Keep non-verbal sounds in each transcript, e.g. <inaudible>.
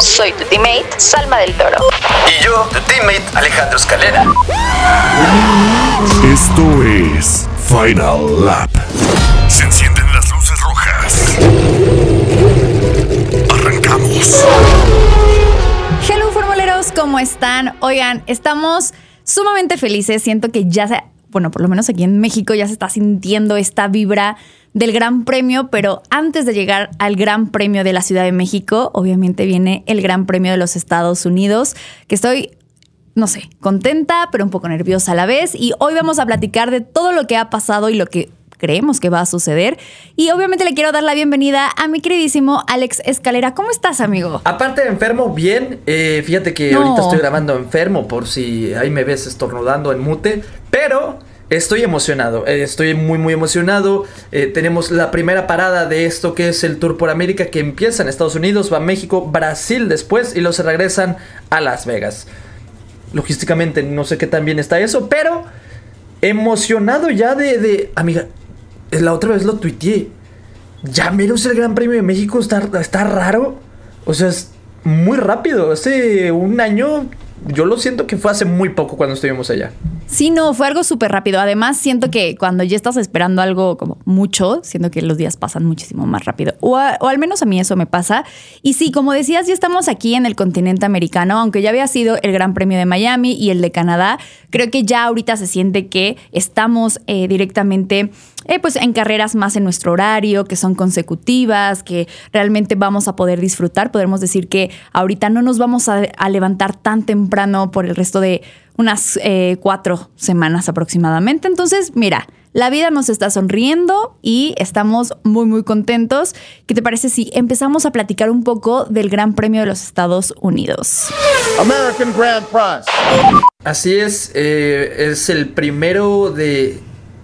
Soy tu teammate, Salma del Toro. Y yo, tu teammate, Alejandro Escalera. Esto es Final Lap. Se encienden las luces rojas. Arrancamos. Hello, formuleros, ¿cómo están? Oigan, estamos sumamente felices. Siento que ya se, bueno, por lo menos aquí en México ya se está sintiendo esta vibra del Gran Premio, pero antes de llegar al Gran Premio de la Ciudad de México, obviamente viene el Gran Premio de los Estados Unidos, que estoy no sé, contenta, pero un poco nerviosa a la vez. Y hoy vamos a platicar de todo lo que ha pasado y lo que creemos que va a suceder. Y obviamente le quiero dar la bienvenida a mi queridísimo Alex Escalera. ¿Cómo estás, amigo? Aparte de enfermo, bien. Eh, fíjate que No. ahorita estoy grabando enfermo por si ahí me ves estornudando en mute. Pero estoy emocionado. eh, estoy muy, muy emocionado. Eh, tenemos la primera parada de esto que es el Tour por América que empieza en Estados Unidos, va a México, Brasil después y se regresan a Las Vegas. Logísticamente no sé qué tan bien está eso, pero emocionado ya de, de... Amiga, la otra vez lo tuiteé. Ya menos el Gran Premio de México está, está raro. O sea, es muy rápido. Hace un año, yo lo siento que fue hace muy poco cuando estuvimos allá. Sí, no, fue algo súper rápido. Además, siento que cuando ya estás esperando algo como mucho, siento que los días pasan muchísimo más rápido. O, o al menos a mí eso me pasa. Y sí, como decías, ya estamos aquí en el continente americano, aunque ya había sido el Gran Premio de Miami y el de Canadá. Creo que ya ahorita se siente que estamos eh, directamente eh, pues en carreras más en nuestro horario, que son consecutivas, que realmente vamos a poder disfrutar. Podemos decir que ahorita no nos vamos a, a levantar tan temprano por el resto de unas eh, cuatro semanas aproximadamente. Entonces, mira, la vida nos está sonriendo y estamos muy, muy contentos. ¿Qué te parece si empezamos a platicar un poco del Gran Premio de los Estados Unidos? American Grand Prix. Así es, eh, es el primero de,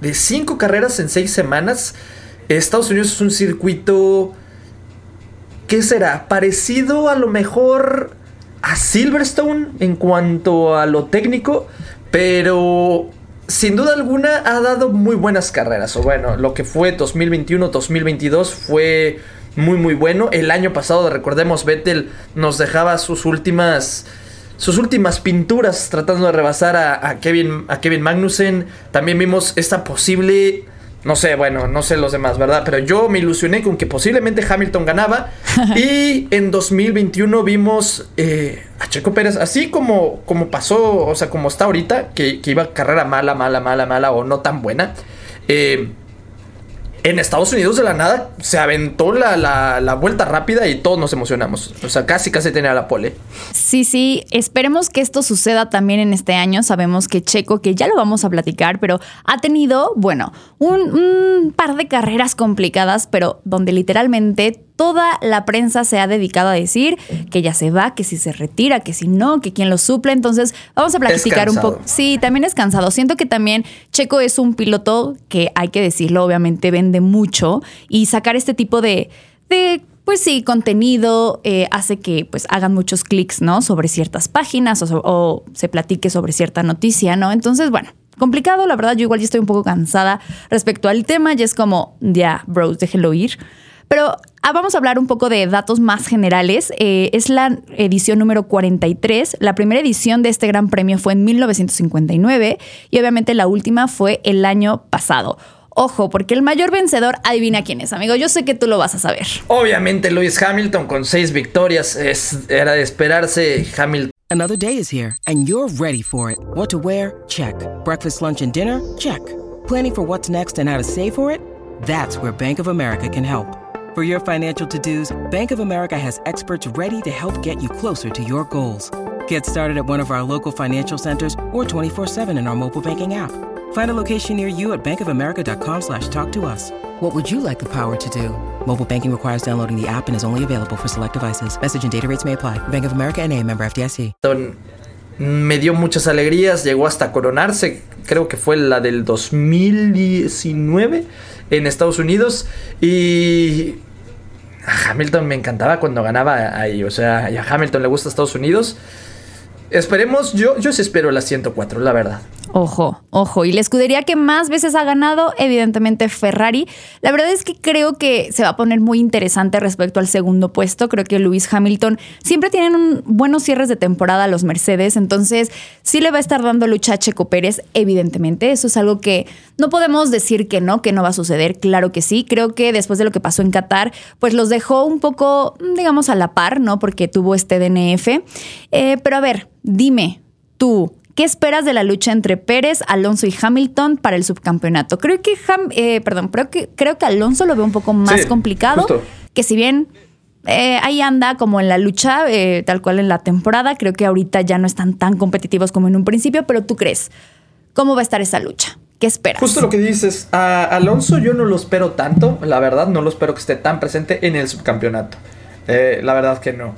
de cinco carreras en seis semanas. Estados Unidos es un circuito. ¿Qué será? Parecido a lo mejor a Silverstone en cuanto a lo técnico, pero sin duda alguna ha dado muy buenas carreras. O bueno, lo que fue 2021-2022 fue muy muy bueno. El año pasado, recordemos, Vettel nos dejaba sus últimas sus últimas pinturas tratando de rebasar a, a Kevin, a Kevin Magnussen. También vimos esta posible. No sé, bueno, no sé los demás, ¿verdad? Pero yo me ilusioné con que posiblemente Hamilton ganaba. <laughs> y en 2021 vimos eh, a Checo Pérez, así como, como pasó, o sea, como está ahorita, que, que iba carrera mala, mala, mala, mala o no tan buena. Eh, en Estados Unidos de la nada se aventó la, la- la vuelta rápida y todos nos emocionamos. O sea, casi casi tenía la pole. Sí, sí, esperemos que esto suceda también en este año. Sabemos que Checo, que ya lo vamos a platicar, pero ha tenido, bueno, un, un par de carreras complicadas, pero donde literalmente toda la prensa se ha dedicado a decir que ya se va, que si se retira, que si no, que quién lo suple. Entonces, vamos a platicar un poco. Sí, también es cansado. Siento que también Checo es un piloto que hay que decirlo, obviamente vende mucho y sacar este tipo de, de pues sí, contenido eh, hace que pues hagan muchos clics, ¿no? Sobre ciertas páginas o, se platique sobre cierta noticia, ¿no? Entonces, bueno. Complicado, la verdad, yo igual ya estoy un poco cansada respecto al tema, ya es como, ya, bros, déjenlo ir. Pero ah, vamos a hablar un poco de datos más generales. Eh, es la edición número 43. La primera edición de este gran premio fue en 1959 y obviamente la última fue el año pasado. Ojo, porque el mayor vencedor, adivina quién es, amigo. Yo sé que tú lo vas a saber. Obviamente Lewis Hamilton con seis victorias es- era de esperarse. Hamilton Another day is here, and you're ready for it. What to wear? Check. Breakfast, lunch, and dinner? Check. Planning for what's next and how to save for it? That's where Bank of America can help. For your financial to dos, Bank of America has experts ready to help get you closer to your goals. Get started at one of our local financial centers or 24-7 in our mobile banking app. Find a location near you at bankofamerica.com slash talk to us. What would you like the power to do? Mobile banking requires downloading the app and is only available for select devices. Message and data rates may apply. Bank of America and a member FDIC. Me dio muchas alegrías, llegó hasta coronarse, creo que fue la del 2019 en Estados Unidos y a Hamilton me encantaba cuando ganaba ahí, o sea, y a Hamilton le gusta Estados Unidos. Esperemos, yo, yo sí espero la 104, la verdad. Ojo, ojo. Y la escudería que más veces ha ganado, evidentemente Ferrari. La verdad es que creo que se va a poner muy interesante respecto al segundo puesto. Creo que Lewis Hamilton siempre tienen un buenos cierres de temporada a los Mercedes. Entonces, sí le va a estar dando lucha a Checo Pérez, evidentemente. Eso es algo que no podemos decir que no, que no va a suceder. Claro que sí. Creo que después de lo que pasó en Qatar, pues los dejó un poco, digamos, a la par, ¿no? Porque tuvo este DNF. Eh, pero a ver, dime, tú, ¿Qué esperas de la lucha entre Pérez, Alonso y Hamilton para el subcampeonato? Creo que, eh, perdón, creo que, creo que Alonso lo ve un poco más Sí, complicado, justo. que si bien eh, ahí anda como en la lucha, eh, tal cual en la temporada, creo que ahorita ya no están tan competitivos como en un principio, pero tú crees, ¿cómo va a estar esa lucha? ¿Qué esperas? Justo lo que dices, a Alonso yo no lo espero tanto, la verdad, no lo espero que esté tan presente en el subcampeonato. La verdad que no.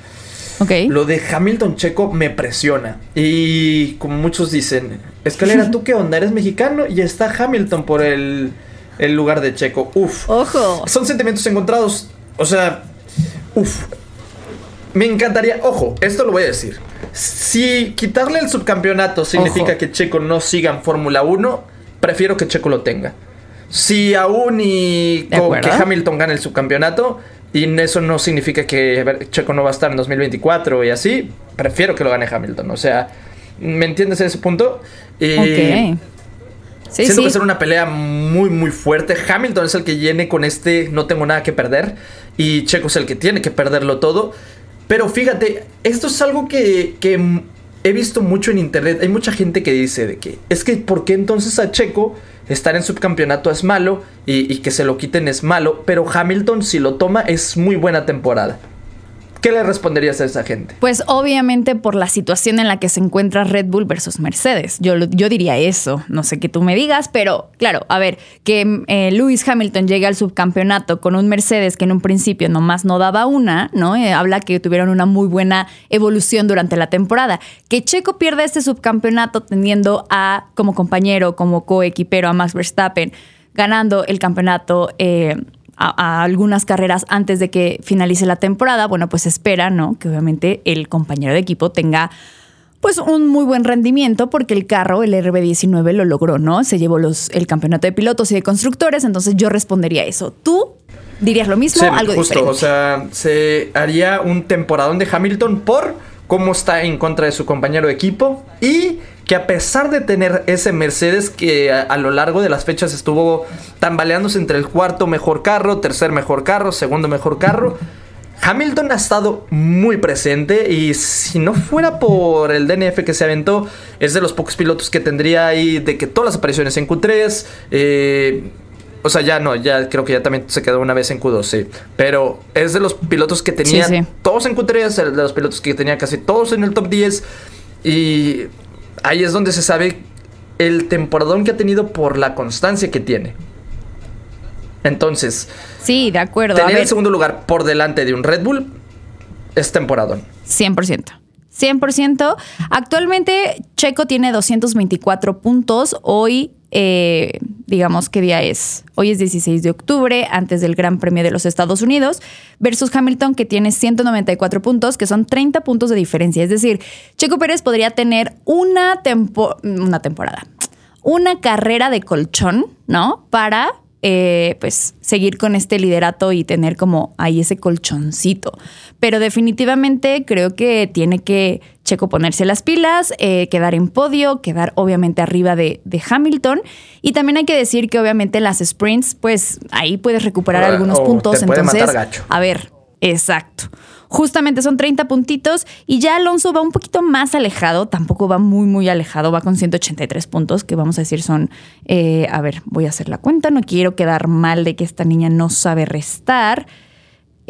Ok. Lo de Hamilton Checo me presiona. Y como muchos dicen, Escalera, <laughs> ¿tú qué onda? ¿Eres mexicano? Y está Hamilton por el, el lugar de Checo. Uf. Ojo. Son sentimientos encontrados. O sea, uf. Me encantaría, ojo, esto lo voy a decir. Si quitarle el subcampeonato significa Ojo. que Checo no siga en Fórmula 1, prefiero que Checo lo tenga. Si aún y que. Hamilton gane el subcampeonato, y eso no significa que a ver, Checo no va a estar en 2024 y así, prefiero que lo gane Hamilton. O sea, ¿me entiendes ese punto? Y. Sí, Siento sí. que será una pelea muy, muy fuerte. Hamilton es el que llene con este no tengo nada que perder. Y Checo es el que tiene que perderlo todo. Pero fíjate, esto es algo que, he visto mucho en internet. Hay mucha gente que dice de que es que ¿por qué entonces a Checo estar en subcampeonato es malo y, y que se lo quiten es malo? Pero Hamilton si lo toma es muy buena temporada. ¿Qué le responderías a esa gente? Pues obviamente por la situación en la que se encuentra Red Bull versus Mercedes. Yo, yo diría eso, no sé qué tú me digas, pero claro, a ver, que eh, Lewis Hamilton llegue al subcampeonato con un Mercedes que en un principio nomás no daba una, ¿no? Eh, habla que tuvieron una muy buena evolución durante la temporada. Que Checo pierda este subcampeonato teniendo a como compañero, como coequipero a Max Verstappen, ganando el campeonato. eh, a, a algunas carreras antes de que finalice la temporada, bueno, pues espera, ¿no? Que obviamente el compañero de equipo tenga pues un muy buen rendimiento porque el carro, el RB19 lo logró, ¿no? Se llevó los, el campeonato de pilotos y de constructores, entonces yo respondería eso. ¿Tú dirías lo mismo? Sí, algo justo, diferente. o sea, se haría un temporadón de Hamilton por cómo está en contra de su compañero de equipo y que a pesar de tener ese Mercedes que a, a lo largo de las fechas estuvo tambaleándose entre el cuarto mejor carro, tercer mejor carro, segundo mejor carro, Hamilton ha estado muy presente y si no fuera por el DNF que se aventó, es de los pocos pilotos que tendría ahí de que todas las apariciones en Q3, eh, o sea, ya no, ya creo que ya también se quedó una vez en Q2, sí. Pero es de los pilotos que tenía Sí, sí. todos en Q3, el de los pilotos que tenía casi todos en el top 10. Y ahí es donde se sabe el temporadón que ha tenido por la constancia que tiene. Entonces, Sí, de acuerdo. A tener ver, el segundo lugar por delante de un Red Bull es temporadón. 100%. 100%. Actualmente Checo tiene 224 puntos. Hoy, eh, digamos, ¿qué día es? Hoy es 16 de octubre, antes del Gran Premio de los Estados Unidos, versus Hamilton que tiene 194 puntos, que son 30 puntos de diferencia. Es decir, Checo Pérez podría tener una, una temporada, una carrera de colchón, ¿no? Para eh, pues seguir con este liderato y tener como ahí ese colchoncito. Pero definitivamente creo que tiene que Checo ponerse las pilas, eh, quedar en podio, quedar obviamente arriba de, de Hamilton. Y también hay que decir que obviamente en las sprints, pues ahí puedes recuperar algunos o puntos. te puede Entonces, matar gacho. a ver, exacto. Justamente son 30 puntitos y ya Alonso va un poquito más alejado, tampoco va muy, muy alejado, va con 183 puntos, que vamos a decir son, eh, a ver, voy a hacer la cuenta, no quiero quedar mal de que esta niña no sabe restar.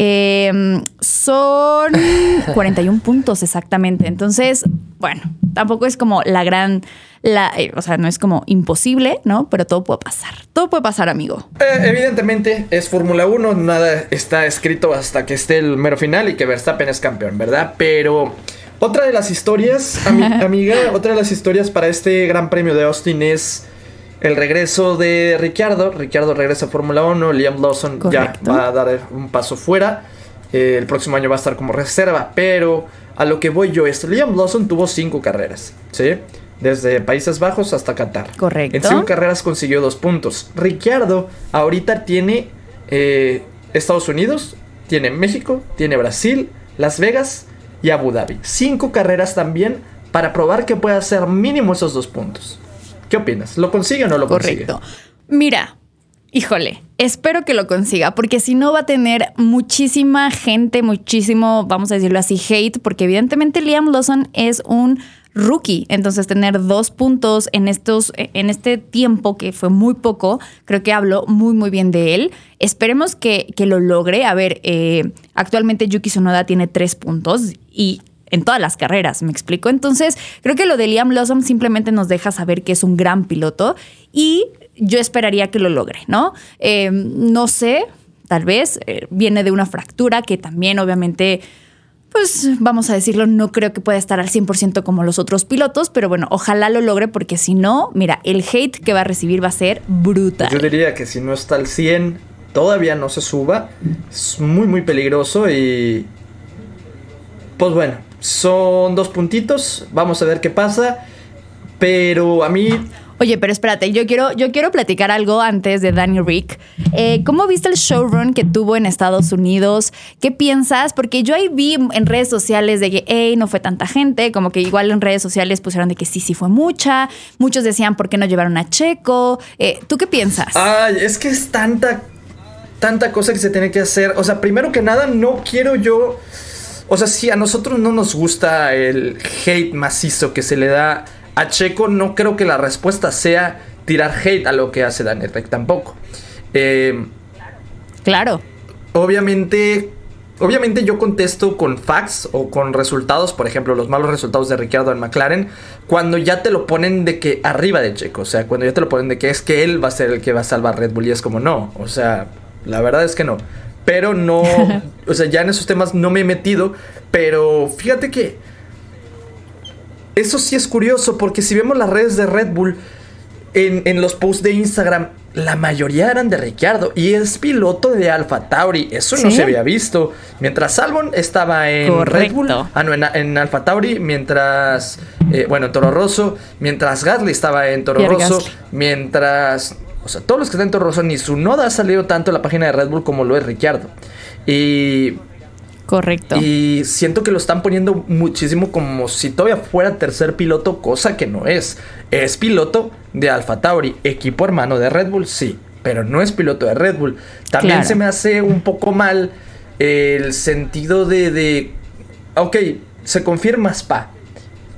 Eh, son <laughs> 41 puntos exactamente. Entonces, bueno, tampoco es como la gran, la, eh, o sea, no es como imposible, ¿no? Pero todo puede pasar. Todo puede pasar, amigo. Eh, evidentemente es Fórmula 1, nada está escrito hasta que esté el mero final y que Verstappen es campeón, ¿verdad? Pero otra de las historias, ami- <laughs> amiga, otra de las historias para este Gran Premio de Austin es el regreso de Ricciardo. Ricciardo regresa a Fórmula 1, Liam Lawson Correcto. ya va a dar un paso fuera. Eh, el próximo año va a estar como reserva, pero a lo que voy yo es, Liam Lawson tuvo cinco carreras, ¿sí? Desde Países Bajos hasta Qatar. Correcto. En cinco carreras consiguió dos puntos. Ricciardo ahorita tiene eh, Estados Unidos, tiene México, tiene Brasil, Las Vegas y Abu Dhabi. Cinco carreras también para probar que puede hacer mínimo esos dos puntos. ¿Qué opinas? ¿Lo consigue o no lo consigue? Correcto. Mira, híjole, espero que lo consiga, porque si no va a tener muchísima gente, muchísimo, vamos a decirlo así, hate, porque evidentemente Liam Lawson es un rookie. Entonces, tener dos puntos en estos, en este tiempo que fue muy poco, creo que habló muy, muy bien de él. Esperemos que, que lo logre. A ver, eh, actualmente Yuki Tsunoda tiene tres puntos y en todas las carreras, ¿me explico? Entonces, creo que lo de Liam Lawson simplemente nos deja saber que es un gran piloto y yo esperaría que lo logre, ¿no? Eh, no sé, tal vez eh, viene de una fractura que también obviamente... Pues vamos a decirlo, no creo que pueda estar al 100% como los otros pilotos, pero bueno, ojalá lo logre porque si no, mira, el hate que va a recibir va a ser brutal. Yo diría que si no está al 100, todavía no se suba. Es muy, muy peligroso y... Pues bueno, son dos puntitos. Vamos a ver qué pasa. Pero a mí Oye, pero espérate, yo quiero, yo quiero platicar algo antes de Danny Rick. Eh, ¿Cómo viste el showrun que tuvo en Estados Unidos? ¿Qué piensas? Porque yo ahí vi en redes sociales de que, hey, no fue tanta gente, como que igual en redes sociales pusieron de que sí, sí fue mucha. Muchos decían, ¿por qué no llevaron a Checo? Eh, ¿Tú qué piensas? Ay, es que es tanta, tanta cosa que se tiene que hacer. O sea, primero que nada, no quiero yo. O sea, si a nosotros no nos gusta el hate macizo que se le da a Checo, no creo que la respuesta sea tirar hate a lo que hace Daniel tampoco. Eh, Claro. obviamente, obviamente yo contesto con facts o con resultados, por ejemplo, los malos resultados de Ricciardo en McLaren, cuando ya te lo ponen de que arriba de Checo, o sea, cuando ya te lo ponen de que es que él va a ser el que va a salvar Red Bull y es como no, o sea, la verdad es que no. Pero no, <laughs> o sea, ya en esos temas no me he metido, pero fíjate que eso sí es curioso porque si vemos las redes de Red Bull en, en los posts de Instagram, la mayoría eran de Ricciardo y es piloto de Alfa Tauri. Eso no se había visto. Mientras Albon estaba en Red Bull, ah, no, en, en Alfa Tauri, mientras, eh, bueno, en Toro Rosso, mientras Gasly estaba en Toro Rosso, mientras, o sea, todos los que están en Toro Rosso, ni su noda ha salido tanto en la página de Red Bull como lo es Ricciardo. Y Correcto. y siento que lo están poniendo muchísimo como si todavía fuera tercer piloto, cosa que no es. Es piloto de Alfa Tauri, equipo hermano de Red Bull, sí, pero no es piloto de Red Bull. También Claro. se me hace un poco mal el sentido de, de ok, se confirma Spa.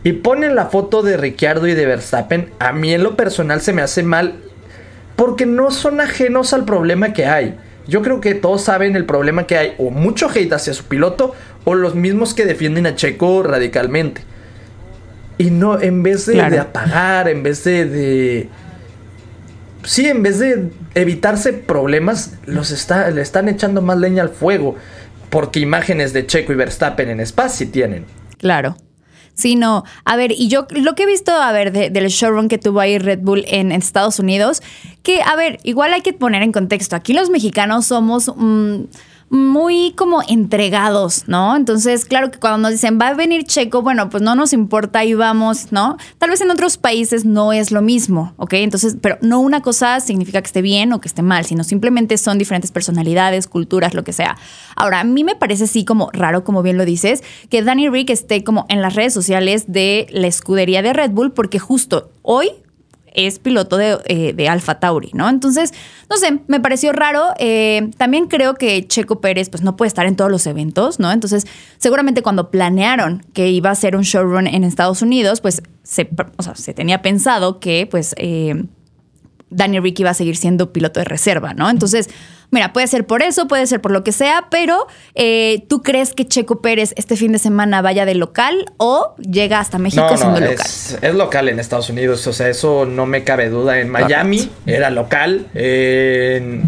Y ponen la foto de Ricciardo y de Verstappen. A mí en lo personal se me hace mal porque no son ajenos al problema que hay. Yo creo que todos saben el problema que hay, o mucho hate hacia su piloto, o los mismos que defienden a Checo radicalmente. Y no, en vez de, Claro. de apagar, en vez de, de- Sí, en vez de evitarse problemas, los está, le están echando más leña al fuego. Porque imágenes de Checo y Verstappen en Spa sí tienen. Claro. Sí, no. A ver, y yo lo que he visto, a ver, de- del showrun que tuvo ahí Red Bull en, en Estados Unidos, que, a ver, igual hay que poner en contexto. Aquí los mexicanos somos mm, muy como entregados, ¿no? Entonces, claro que cuando nos dicen va a venir Checo, bueno, pues no nos importa y vamos, ¿no? Tal vez en otros países no es lo mismo, ¿ok? Entonces, pero no una cosa significa que esté bien o que esté mal, sino simplemente son diferentes personalidades, culturas, lo que sea. Ahora, a mí me parece sí como raro, como bien lo dices, que Danny Rick esté como en las redes sociales de la escudería de Red Bull, porque justo hoy es piloto de, eh, de Alfa Tauri, ¿no? Entonces, no sé, me pareció raro. Eh, también creo que Checo Pérez, pues no puede estar en todos los eventos, ¿no? Entonces, seguramente cuando planearon que iba a ser un showrun en Estados Unidos, pues se, o sea, se tenía pensado que, pues, eh, Danny Rick iba a seguir siendo piloto de reserva, ¿no? Entonces, mira, puede ser por eso, puede ser por lo que sea, pero eh, ¿tú crees que Checo Pérez este fin de semana vaya de local o llega hasta México No, no, siendo local? es, es local en Estados Unidos, o sea, eso no me cabe duda. En Miami era local, en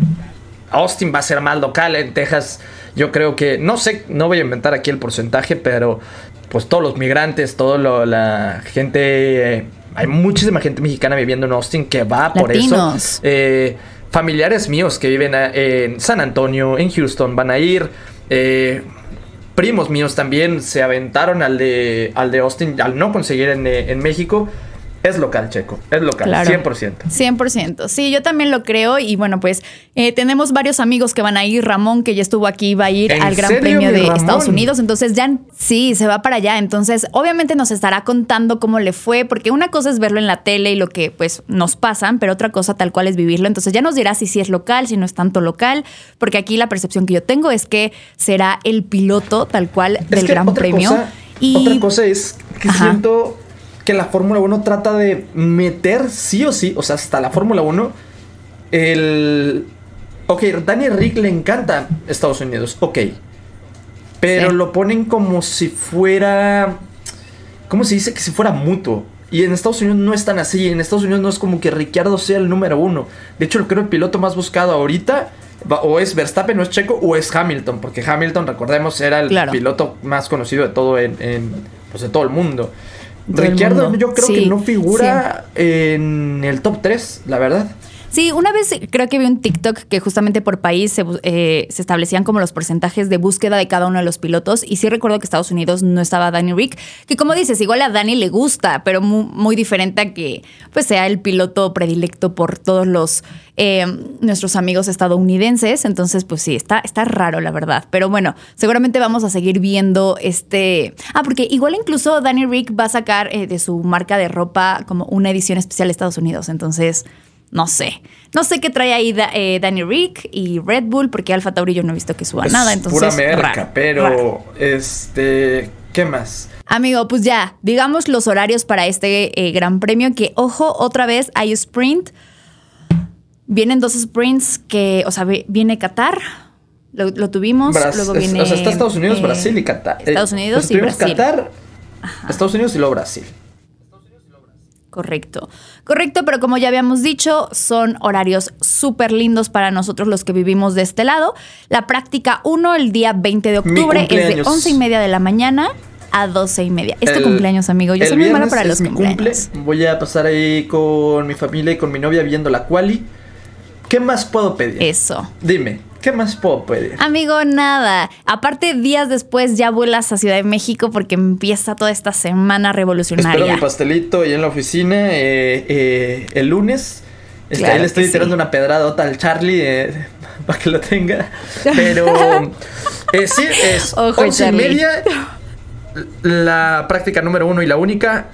Austin va a ser más local, en Texas yo creo que, no sé, no voy a inventar aquí el porcentaje, pero pues todos los migrantes, toda la gente, eh, hay muchísima gente mexicana viviendo en Austin que va por Latinos. eso. Eh, familiares míos que viven a- en San Antonio, en Houston, van a ir. Eh, primos míos también se aventaron al de, al de Austin al no conseguir en, eh, en México. Es local, Checo. Es local, Claro. 100%. 100%. Sí, yo también lo creo. Y bueno, pues eh, tenemos varios amigos que van a ir. Ramón, que ya estuvo aquí, va a ir ¿En al Gran serio, Premio mi de Ramón? Estados Unidos. Entonces ya sí, se va para allá. Entonces, obviamente nos estará contando cómo le fue, porque una cosa es verlo en la tele y lo que pues nos pasan, pero otra cosa tal cual es vivirlo. Entonces ya nos dirá si sí es local, si no es tanto local, porque aquí la percepción que yo tengo es que será el piloto tal cual Es del Gran Premio. Cosa, y Otra cosa es que Ajá. siento que la Fórmula 1 trata de meter sí o sí, o sea, hasta la Fórmula 1, el... Ok, Daniel Rick le encanta Estados Unidos, ok. Pero Sí. lo ponen como si fuera... ¿Cómo se dice? Que si fuera mutuo. Y en Estados Unidos no es tan así. En Estados Unidos no es como que Ricciardo sea el número uno. De hecho, creo el piloto más buscado ahorita o es Verstappen, o es Checo, o es Hamilton. Porque Hamilton, recordemos, era el Claro. piloto más conocido de todo en, en, pues, de todo el mundo. Ricciardo yo creo Sí, que no figura en el top 3, la verdad. Sí, una vez creo que vi un TikTok que justamente por país eh, se establecían como los porcentajes de búsqueda de cada uno de los pilotos. Y sí recuerdo que Estados Unidos no estaba Danny Rick, que como dices, igual a Danny le gusta, pero mu- muy, diferente a que pues sea el piloto predilecto por todos los eh, nuestros amigos estadounidenses. Entonces, pues sí, está, está raro, la verdad. Pero bueno, seguramente vamos a seguir viendo este. Ah, porque igual incluso Danny Rick va a sacar eh, de su marca de ropa como una edición especial de Estados Unidos. Entonces. No sé. No sé qué trae ahí da- eh, Danny Rick y Red Bull, porque Alfa Tauri yo no he visto que suba Es nada. Entonces, pura merca, raro, pero raro. este, ¿qué más? Amigo, pues ya, digamos los horarios para este eh, gran premio, que ojo, otra vez hay sprint. Vienen dos sprints que, o sea, vi- viene Qatar, lo, lo tuvimos, Bras- luego es- viene... o sea, está Estados Unidos, eh, Brasil y Qatar. Eh, Estados Unidos pues y Brasil. Qatar, Estados Unidos y luego Brasil. Correcto, correcto, pero como ya habíamos dicho, son horarios súper lindos para nosotros los que vivimos de este lado. La práctica 1 el día 20 de octubre es de cumpleaños. 11 y media de la mañana a 12 y media. Es tu El- cumpleaños, amigo. Yo soy muy mala para los cumpleaños. cumple. Voy a pasar ahí con mi familia y con mi novia viendo la quali. ¿Qué más puedo pedir? Eso. Dime, ¿qué más puedo pedir? Amigo, nada. Aparte, días después ya vuelas a Ciudad de México porque empieza toda esta semana Espero revolucionaria. mi pastelito ahí en la oficina eh, eh, el lunes. Este, Claro ahí le estoy sí. tirando una pedradota al Charlie eh, <laughs> para que lo tenga. Pero <laughs> sí, es Ojo, once y Charlie. media. La práctica número uno y la única.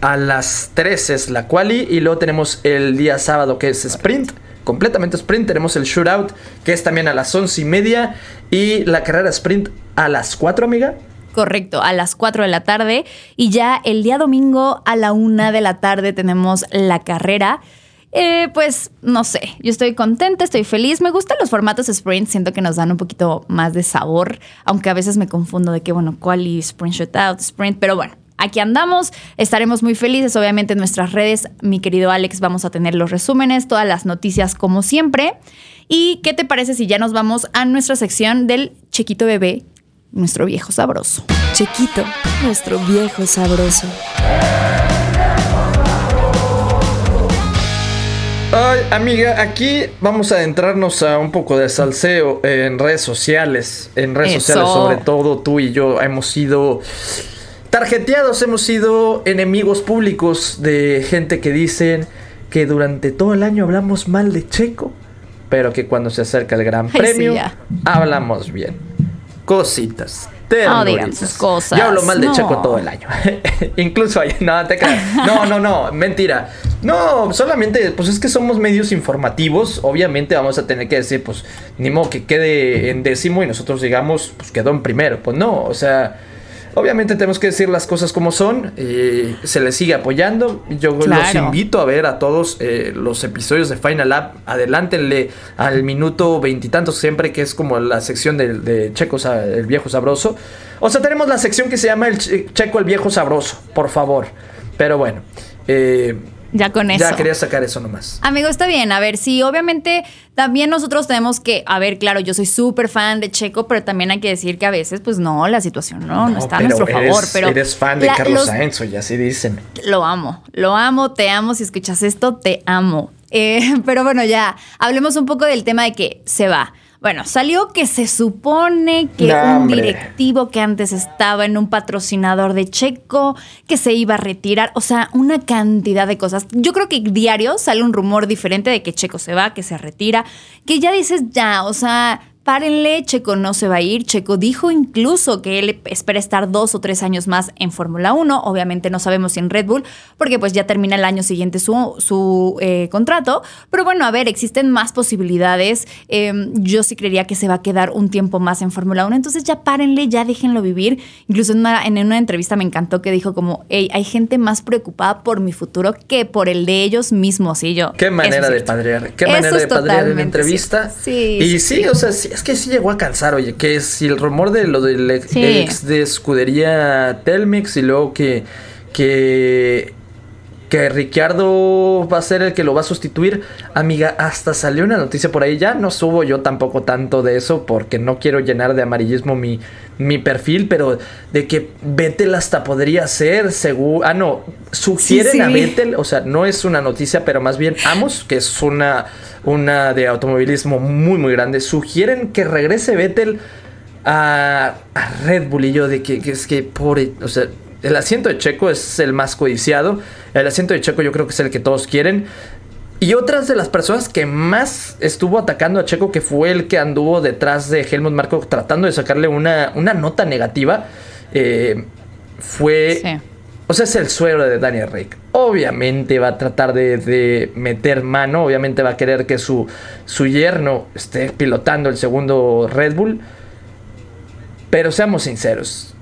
A las 3 es la quali. Y luego tenemos el día sábado que es sprint. Completamente sprint. Tenemos el shootout que es también a las once y media. Y la carrera sprint a las 4, amiga. Correcto, a las 4 de la tarde. Y ya el día domingo a la 1 de la tarde tenemos la carrera. Eh, pues no sé, yo estoy contenta, estoy feliz. Me gustan los formatos sprint, siento que nos dan un poquito más de sabor, aunque a veces me confundo de que, bueno, cuál y sprint shootout, sprint, pero bueno. Aquí andamos, estaremos muy felices. Obviamente en nuestras redes, mi querido Alex, vamos a tener los resúmenes, todas las noticias como siempre. ¿Y qué te parece si ya nos vamos a nuestra sección del chiquito bebé, nuestro viejo sabroso? Chiquito, nuestro viejo sabroso. Ay, amiga, aquí vamos a adentrarnos a un poco de salseo en redes sociales. En redes Eso. sociales, sobre todo tú y yo hemos sido tarjeteados, hemos sido enemigos públicos de gente que dicen que durante todo el año hablamos mal de Checo, pero que cuando se acerca el Gran Ay, Premio hablamos bien. Cositas. No digan sus cosas, Yo hablo mal de no. Checo todo el año. <laughs> Incluso ahí, no, te creas. No, no, no, mentira. No, solamente, pues es que somos medios informativos. Obviamente vamos a tener que decir, pues, ni modo que quede en décimo y nosotros digamos, pues quedó en primero. Pues no, o sea, Obviamente tenemos que decir las cosas como son. eh, se les sigue apoyando. Yo los invito a ver a todos eh, los episodios de Final Lap. Adelántenle al minuto veintitantos siempre, que es como la sección de, de Checo, el viejo sabroso. O sea, tenemos la sección que se llama el Che- Checo el viejo sabroso, por favor. Pero bueno, eh, Ya con eso. ya quería sacar eso nomás. Amigo, está bien. A ver, sí, obviamente también nosotros tenemos que, a ver, claro, yo soy súper fan de Checo, pero también hay que decir que a veces, pues no, la situación no, no, está a nuestro favor. Pero eres fan de la- Carlos los- Sainz, y así dicen. Lo amo, lo amo, te amo. Si escuchas esto, te amo. Eh, <laughs> pero bueno, ya, hablemos un poco del tema de que se va. Bueno, salió que se supone que un directivo que antes estaba en un patrocinador de Checo, que se iba a retirar, o sea, una cantidad de cosas. Yo creo que diario sale un rumor diferente de que Checo se va, que se retira, que ya dices ya, o sea, párenle, Checo no se va a ir. Checo dijo incluso que él espera estar dos o tres años más en Fórmula 1. Obviamente no sabemos si en Red Bull, porque pues ya termina el año siguiente su, su eh, contrato. Pero bueno, a ver, existen más posibilidades. Eh, yo sí creería que se va a quedar un tiempo más en Fórmula 1. Entonces ya párenle, ya déjenlo vivir. Incluso en una, en una entrevista me encantó que dijo como, hey, hay gente más preocupada por mi futuro que por el de ellos mismos. Y yo, Qué "Eso manera de cierto". padrear. Qué Eso manera de padrear en entrevista. Sí, y sí, sí. o sea, sí, es que sí llegó a cansar, oye, que si el rumor de lo del ex, Sí. ex de escudería Telmex y luego que que que Ricciardo va a ser el que lo va a sustituir. Amiga, hasta salió una noticia por ahí. Ya no subo yo tampoco tanto de eso porque no quiero llenar de amarillismo mi, mi perfil, pero de que Vettel hasta podría ser seguro. Ah, no, sugieren Sí, sí. a Vettel, o sea, no es una noticia, pero más bien Amos, que es una, una de automovilismo muy, muy grande, sugieren que regrese Vettel a, a Red Bull y yo de que, que es que pobre, o sea, el asiento de Checo es el más codiciado, el asiento de Checo yo creo que es el que todos quieren. Y otras de las personas que más estuvo atacando a Checo, que fue el que anduvo detrás de Helmut Marko tratando de sacarle una, una nota negativa, eh, fue... Sí. O sea, es el suegro de Daniel Rick. Obviamente va a tratar de, de meter mano. Obviamente va a querer que su, su yerno esté pilotando el segundo Red Bull. Pero seamos sinceros.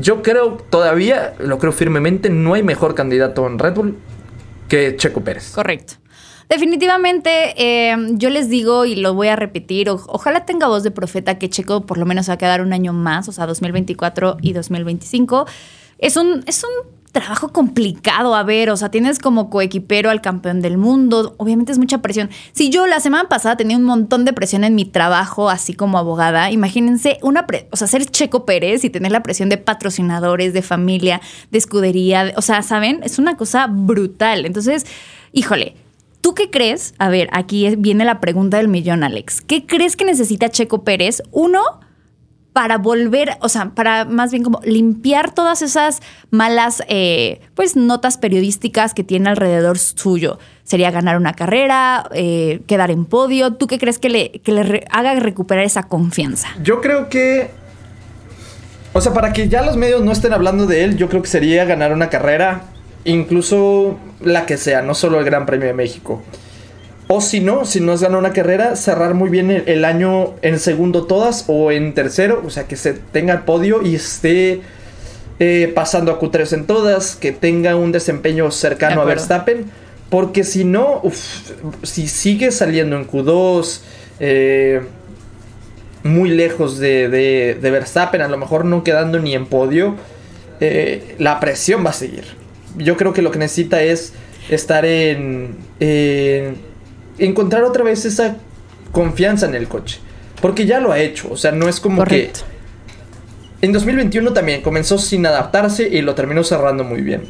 Yo creo todavía, lo creo firmemente, no hay mejor candidato en Red Bull que Checo Pérez. Correcto. Definitivamente, eh, yo les digo y lo voy a repetir, ojalá tenga voz de profeta que Checo por lo menos va a quedar un año más, o sea, 2024 y 2025. Es un, es un trabajo complicado, a ver, o sea, tienes como coequipero al campeón del mundo, obviamente es mucha presión. Si yo la semana pasada tenía un montón de presión en mi trabajo, así como abogada, imagínense una, o sea, ser Checo Pérez y tener la presión de patrocinadores, de familia, de escudería, de- o sea, ¿saben? Es una cosa brutal. Entonces, híjole. ¿Tú qué crees? A ver, aquí viene la pregunta del millón, Alex. ¿Qué crees que necesita Checo Pérez? Uno, para volver, o sea, para más bien como limpiar todas esas malas, eh, pues, notas periodísticas que tiene alrededor suyo. Sería ganar una carrera, eh, quedar en podio. ¿Tú qué crees que le, haga recuperar esa confianza? Yo creo que. O sea, para que ya los medios no estén hablando de él, yo creo que sería ganar una carrera, incluso la que sea, no solo el Gran Premio de México. O si no, si no es ganar una carrera, cerrar muy bien el, el año en segundo todas o en tercero, o sea, que se tenga el podio y esté eh, pasando a Q3 en todas, que tenga un desempeño cercano a. Verstappen, porque si no, uf, si sigue saliendo en Q2, eh, muy lejos de, de- de Verstappen, a lo mejor no quedando ni en podio, eh, la presión va a seguir. Yo creo que lo que necesita es estar en, en encontrar otra vez esa confianza en el coche. Porque ya lo ha hecho, o sea, no es como Correcto. que... En 2021 también comenzó sin adaptarse y lo terminó cerrando muy bien.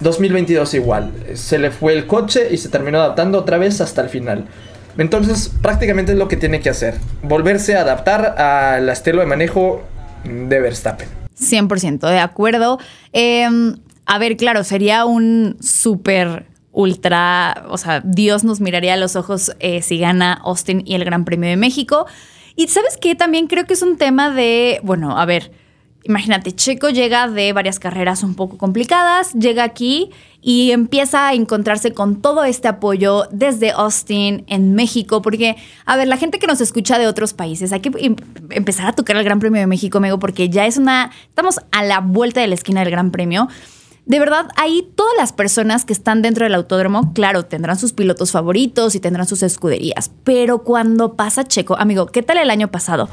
2022 igual, se le fue el coche y se terminó adaptando otra vez hasta el final. Entonces prácticamente es lo que tiene que hacer, volverse a adaptar al estilo de manejo de Verstappen. 100% de acuerdo. Eh, a ver, claro, sería un súper ultra, o sea, Dios nos miraría a los ojos eh, si gana Austin y el Gran Premio de México. Y sabes qué, también creo que es un tema de, bueno, a ver, imagínate, Checo llega de varias carreras un poco complicadas, llega aquí y empieza a encontrarse con todo este apoyo desde Austin, en México, porque, a ver, la gente que nos escucha de otros países, hay que em- empezar a tocar el Gran Premio de México, amigo, porque ya es una, estamos a la vuelta de la esquina del Gran Premio. De verdad, ahí todas las personas que están dentro del autódromo, claro, tendrán sus pilotos favoritos y tendrán sus escuderías. Pero cuando pasa Checo, amigo, ¿qué tal el año pasado?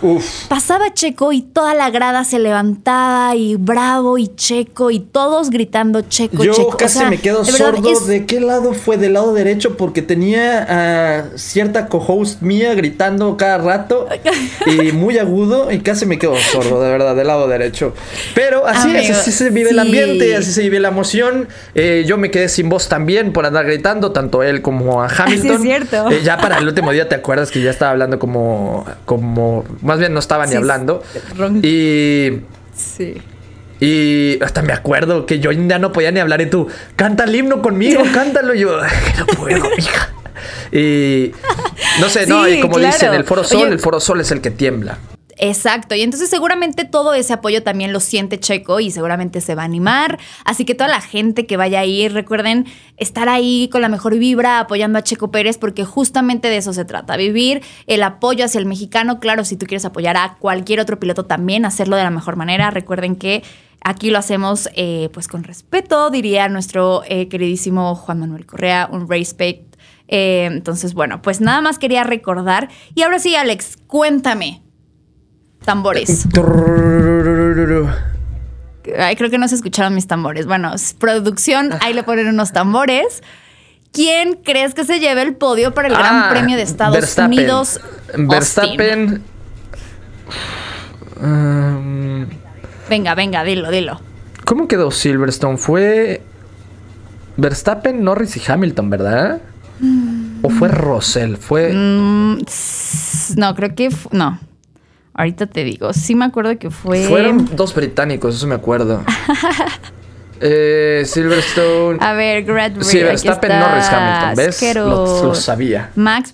Pasaba Checo y toda la grada se levantaba y bravo y Checo y todos gritando Checo, Yo Checo. O casi sea, me quedo de verdad, sordo es- de qué lado fue del lado derecho porque tenía a cierta co-host mía gritando cada rato <laughs> y muy agudo y casi me quedo sordo, de verdad, del lado derecho. Pero así es, Amigo, así se vive el ambiente, así se vive la emoción. Eh, yo me quedé sin voz también por andar gritando, tanto él como a <laughs> Hamilton. es cierto. Eh, ya para el último día, ¿te acuerdas que ya estaba hablando como, como, más bien no estaba ni Sí, hablando? Y Sí. y hasta me acuerdo que yo ya no podía ni hablar y tú, canta el himno conmigo, cántalo. Y yo, "Ay, no puedo, <laughs> hija. Y no sé, no, Sí, y como claro. dicen, el foro sol, Oye- el foro sol es el que tiembla. Exacto, y entonces seguramente todo ese apoyo también lo siente Checo y seguramente se va a animar. Así que toda la gente que vaya a ir, recuerden estar ahí con la mejor vibra apoyando a Checo Pérez porque justamente de eso se trata, vivir el apoyo hacia el mexicano. Claro, si tú quieres apoyar a cualquier otro piloto también, hacerlo de la mejor manera. Recuerden que aquí lo hacemos eh, pues con respeto, diría nuestro eh, queridísimo Juan Manuel Correa, un respect. Eh, entonces, bueno, pues nada más quería recordar. Y ahora sí, Alex, cuéntame. Tambores. Ay, creo que no se escucharon mis tambores. Bueno, producción, ahí le ponen unos tambores. ¿Quién crees que se lleve el podio para el Gran Ah, Premio de Estados Verstappen. Unidos? Verstappen. Mm, Venga, venga, dilo, dilo. ¿Cómo quedó Silverstone? Fue Verstappen, Norris y Hamilton, ¿verdad? ¿O fue Russell? Fue. Mm, no, creo que no. Ahorita te digo. Sí me acuerdo que fue. Fueron dos británicos, eso me acuerdo. <laughs> eh, Silverstone. A ver, Grad Sí, Verstappen, está. Norris, Hamilton, ¿ves? Lo, lo sabía. Max.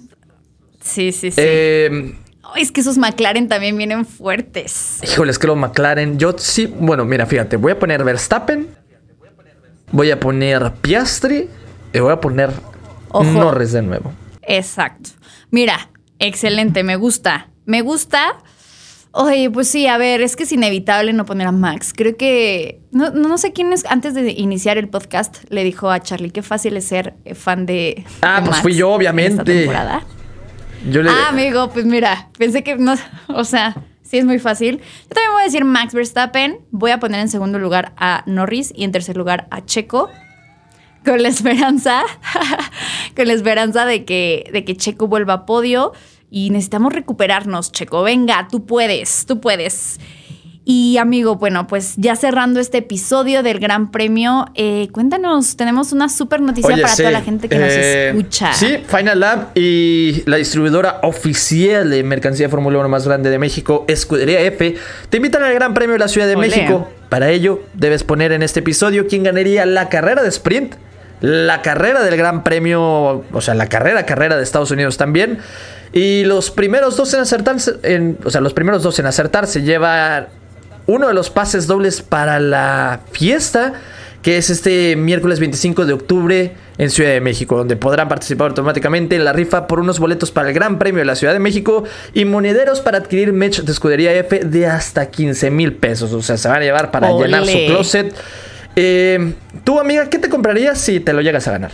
Sí, sí, sí. Eh, es que esos McLaren también vienen fuertes. híjole, es que los McLaren. Yo sí. Bueno, mira, fíjate. Voy a poner Verstappen. Voy a poner Piastri. Y voy a poner Ojo. Norris de nuevo. Exacto. Mira, excelente, me gusta. Me gusta. Oye, pues sí, a ver, es que es inevitable no poner a Max. Creo que. No, no sé quién es. Antes de iniciar el podcast, le dijo a Charlie qué fácil es ser eh, fan de. Ah, de pues Max fui yo, en esta obviamente. temporada. Yo le. Ah, amigo, pues mira, pensé que no. <laughs> O sea, sí es muy fácil. Yo también voy a decir Max Verstappen. Voy a poner en segundo lugar a Norris y en tercer lugar a Checo. Con la esperanza, <laughs> con la esperanza de que, de que Checo vuelva a podio. Y necesitamos recuperarnos, Checo. Venga, tú puedes, tú puedes. Y amigo, bueno, pues ya cerrando este episodio del Gran Premio, eh, cuéntanos, tenemos una súper noticia Oye, para sí, toda la gente que nos eh, escucha. Sí, Final Lab y la distribuidora oficial de mercancía de Fórmula 1 más grande de México, Escudería F, te invitan al Gran Premio de la Ciudad de Olé. México. Para ello, debes poner en este episodio quién ganaría la carrera de sprint, la carrera del Gran Premio, o sea, la carrera, carrera de Estados Unidos también. Y los primeros dos en acertar, en, o sea, los primeros dos en acertar se lleva uno de los pases dobles para la fiesta, que es este miércoles 25 de octubre en Ciudad de México, donde podrán participar automáticamente en la rifa por unos boletos para el Gran Premio de la Ciudad de México y monederos para adquirir merch de escudería F de hasta 15 mil pesos. O sea, se van a llevar para llenar su closet. Eh, Tú, amiga, ¿qué te comprarías si te lo llegas a ganar?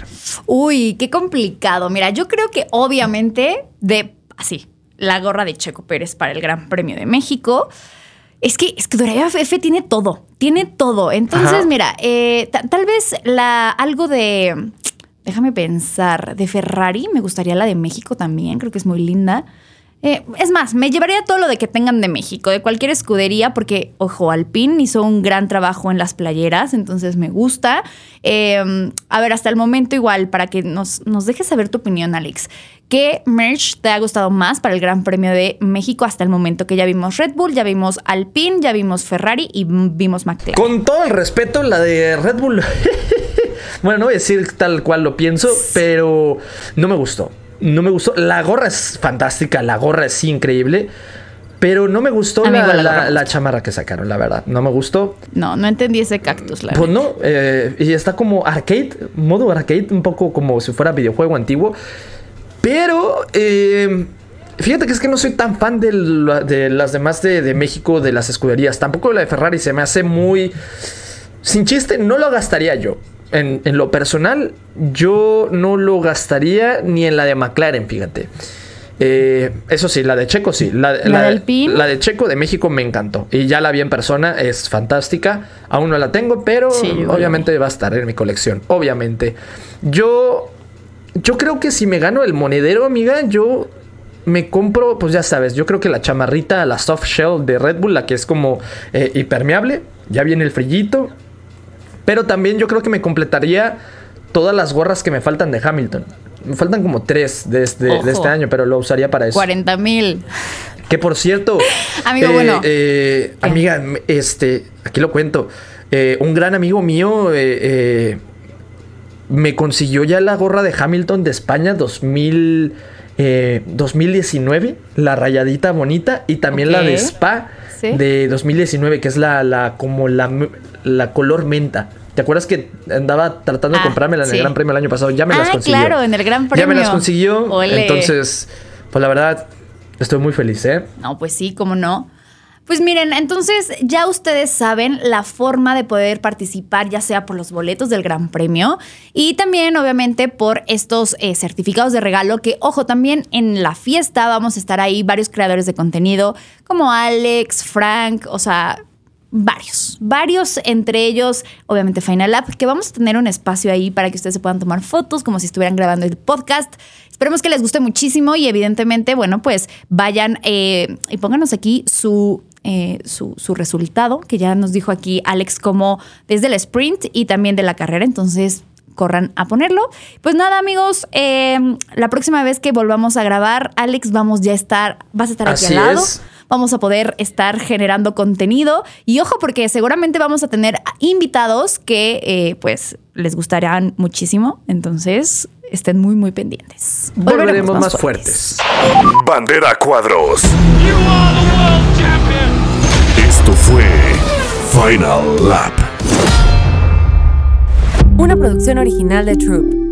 Uy, qué complicado. Mira, yo creo que obviamente de así, la gorra de Checo Pérez para el Gran Premio de México. Es que Escudería F tiene todo, tiene todo. Entonces, Ajá. mira, eh, ta- tal vez la algo de, déjame pensar, de Ferrari, me gustaría la de México también, creo que es muy linda. Eh, es más, me llevaría todo lo de que tengan de México, de cualquier escudería, porque, ojo, Alpine hizo un gran trabajo en las playeras, entonces me gusta. Eh, a ver, hasta el momento igual, para que nos, nos dejes saber tu opinión, Alex. ¿Qué merch te ha gustado más para el Gran Premio de México hasta el momento? Que ya vimos Red Bull, ya vimos Alpine, ya vimos Ferrari y vimos McLaren. Con todo el respeto, la de Red Bull. <laughs> bueno, no voy a decir tal cual lo pienso, pero no me gustó. No me gustó. La gorra es fantástica, la gorra es increíble. Pero no me gustó la, la chamarra que sacaron, la verdad. No me gustó. No, no entendí ese cactus, la Pues no, eh, y está como arcade, modo arcade, un poco como si fuera videojuego antiguo. Pero, eh, fíjate que es que no soy tan fan de, la- de las demás de, de México, de las escuderías. Tampoco la de Ferrari se me hace muy... Sin chiste, no lo gastaría yo. En, en lo personal, yo no lo gastaría ni en la de McLaren, fíjate. Eh, eso sí, la de Checo sí. La, ¿La de Alpine? la de Checo de México me encantó. Y ya la vi en persona, es fantástica. Aún no la tengo, pero Sí, obviamente va a estar en mi colección. Obviamente. Yo. Yo creo que si me gano el monedero, amiga, yo me compro, pues ya sabes, yo creo que la chamarrita, la soft shell de Red Bull, la que es como eh, impermeable, ya viene el frillito. Pero también yo creo que me completaría todas las gorras que me faltan de Hamilton. Me faltan como tres de este, de este año, pero lo usaría para eso. 40 mil. Que por cierto, <laughs> Amigo, eh, bueno. eh, amiga, este, aquí lo cuento. Eh, un gran amigo mío eh, me consiguió ya la gorra de Hamilton de España 2000, eh, 2019, la rayadita bonita, y también la de. Spa Sí. de 2019, que es la, la como la, la color menta. ¿Te acuerdas que andaba tratando de Ah, comprármela en sí. el Gran Premio el año pasado? Ya me las Ah, consiguió. claro, en el Gran Ya me las Premio. consiguió. Ole. Entonces, pues la verdad, estoy muy feliz, ¿eh? No, pues sí, cómo no. Pues miren, entonces ya ustedes saben la forma de poder participar, ya sea por los boletos del Gran Premio y también obviamente por estos eh, certificados de regalo que, ojo, también en la fiesta vamos a estar ahí varios creadores de contenido como Alex, Frank, o sea, varios, varios entre ellos, obviamente Final App, que vamos a tener un espacio ahí para que ustedes se puedan tomar fotos como si estuvieran grabando el podcast. Esperemos que les guste muchísimo y evidentemente, bueno, pues vayan eh, y pónganos aquí su, eh, su, su resultado, que ya nos dijo aquí Alex como desde el sprint y también de la carrera, entonces corran a ponerlo. Pues nada, amigos, eh, la próxima vez que volvamos a grabar, Alex, vamos ya a estar, vas a estar aquí al lado es. Vamos a poder estar generando contenido. Y ojo, porque seguramente vamos a tener invitados que pues pues les gustarán muchísimo. Entonces, estén muy, muy pendientes. Volveremos más fuertes. Bandera Cuadros. Esto fue Final Lap. Una producción original de Troop.